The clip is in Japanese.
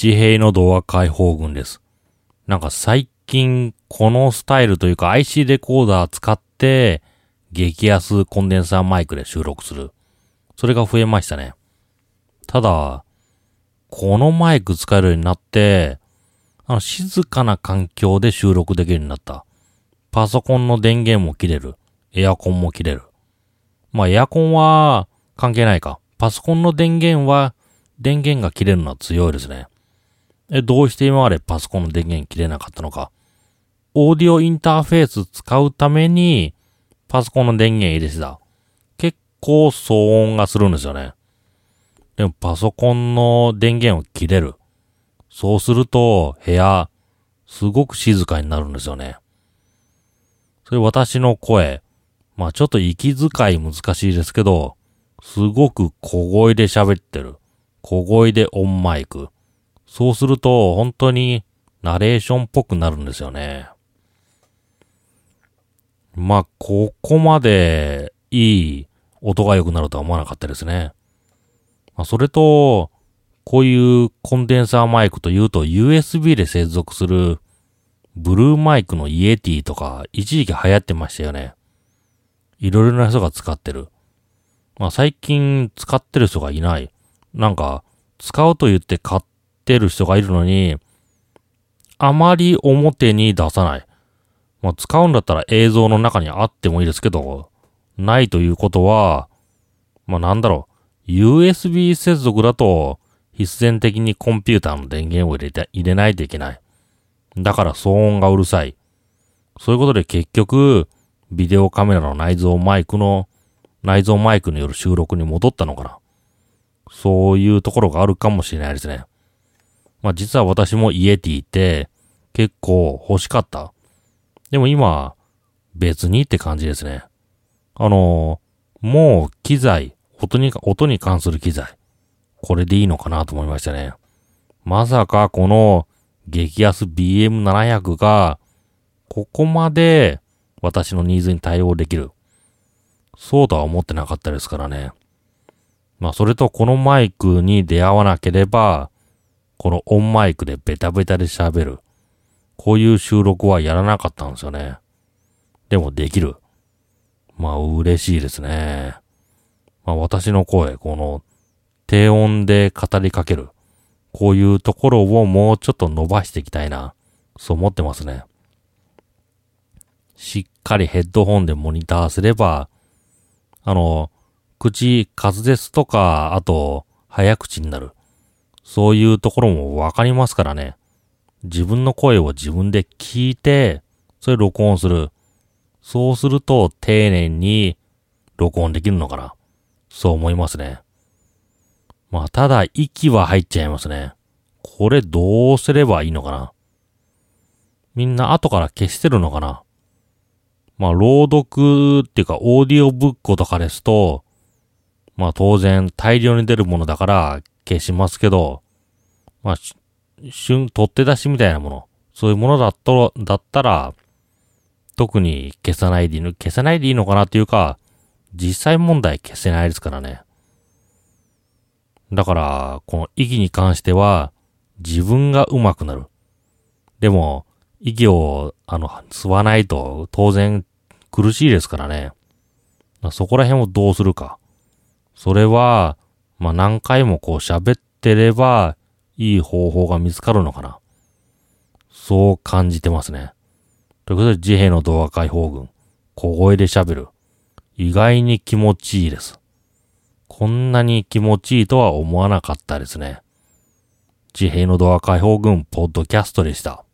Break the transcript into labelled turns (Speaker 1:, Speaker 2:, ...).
Speaker 1: 自閉の動画解放軍です。なんか最近このスタイルというか IC レコーダー使って激安コンデンサーマイクで収録する。それが増えましたね。ただ、このマイク使えるようになって、あの静かな環境で収録できるようになった。パソコンの電源も切れる。エアコンも切れる。まあエアコンは関係ないか。パソコンの電源は電源が切れるのは強いですね。え、どうして今までパソコンの電源切れなかったのか。オーディオインターフェース使うためにパソコンの電源入れてた。結構騒音がするんですよね。でもパソコンの電源を切れる。そうすると部屋すごく静かになるんですよね。それ私の声。まあちょっと息遣い難しいですけど、すごく小声で喋ってる。小声でオンマイク。そうすると本当にナレーションっぽくなるんですよね。まあここまでいい音が良くなるとは思わなかったですね。まあそれと、こういうコンデンサーマイクというと USB で接続するブルーマイクのイエティとか一時期流行ってましたよね。いろいろな人が使ってる。まあ最近使ってる人がいない。なんか使うと言って買ってる人がいるのに、あまり表に出さない。まあ使うんだったら映像の中にあってもいいですけど、ないということは、まあなんだろう。USB 接続だと必然的にコンピューターの電源を入れて、入れないといけない。だから騒音がうるさい。そういうことで結局、ビデオカメラの内蔵マイクの、内蔵マイクによる収録に戻ったのかな。そういうところがあるかもしれないですね。まあ実は私もイエティって結構欲しかった。でも今、別にって感じですね。あの、もう機材、音に、音に関する機材、これでいいのかなと思いましたね。まさかこの激安 BM700 が、ここまで私のニーズに対応できる。そうとは思ってなかったですからね。まあそれとこのマイクに出会わなければ、このオンマイクでベタベタで喋る。こういう収録はやらなかったんですよね。でもできる。まあ嬉しいですね。まあ私の声、この低音で語りかける。こういうところをもうちょっと伸ばしていきたいな。そう思ってますね。しっかりヘッドホンでモニターすれば、あの、口、滑舌とか、あと、早口になる。そういうところもわかりますからね。自分の声を自分で聞いて、それ録音する。そうすると丁寧に録音できるのかな。そう思いますね。まあ、ただ息は入っちゃいますね。これどうすればいいのかな。みんな後から消してるのかな。まあ、朗読っていうか、オーディオブックとかですと、まあ当然大量に出るものだから消しますけど、まあ、旬、取って出しみたいなもの、そういうものだったら、だったら、特に消さないでいいの、消さないでいいのかなっていうか、実際問題消せないですからね。だから、この息に関しては、自分が上手くなる。でも、息を、あの、吸わないと当然苦しいですからね。そこら辺をどうするか。それは、まあ、何回もこう喋ってれば、いい方法が見つかるのかな。そう感じてますね。ということで、自閉の動画解放軍、小声で喋る。意外に気持ちいいです。こんなに気持ちいいとは思わなかったですね。自閉の動画解放軍、ポッドキャストでした。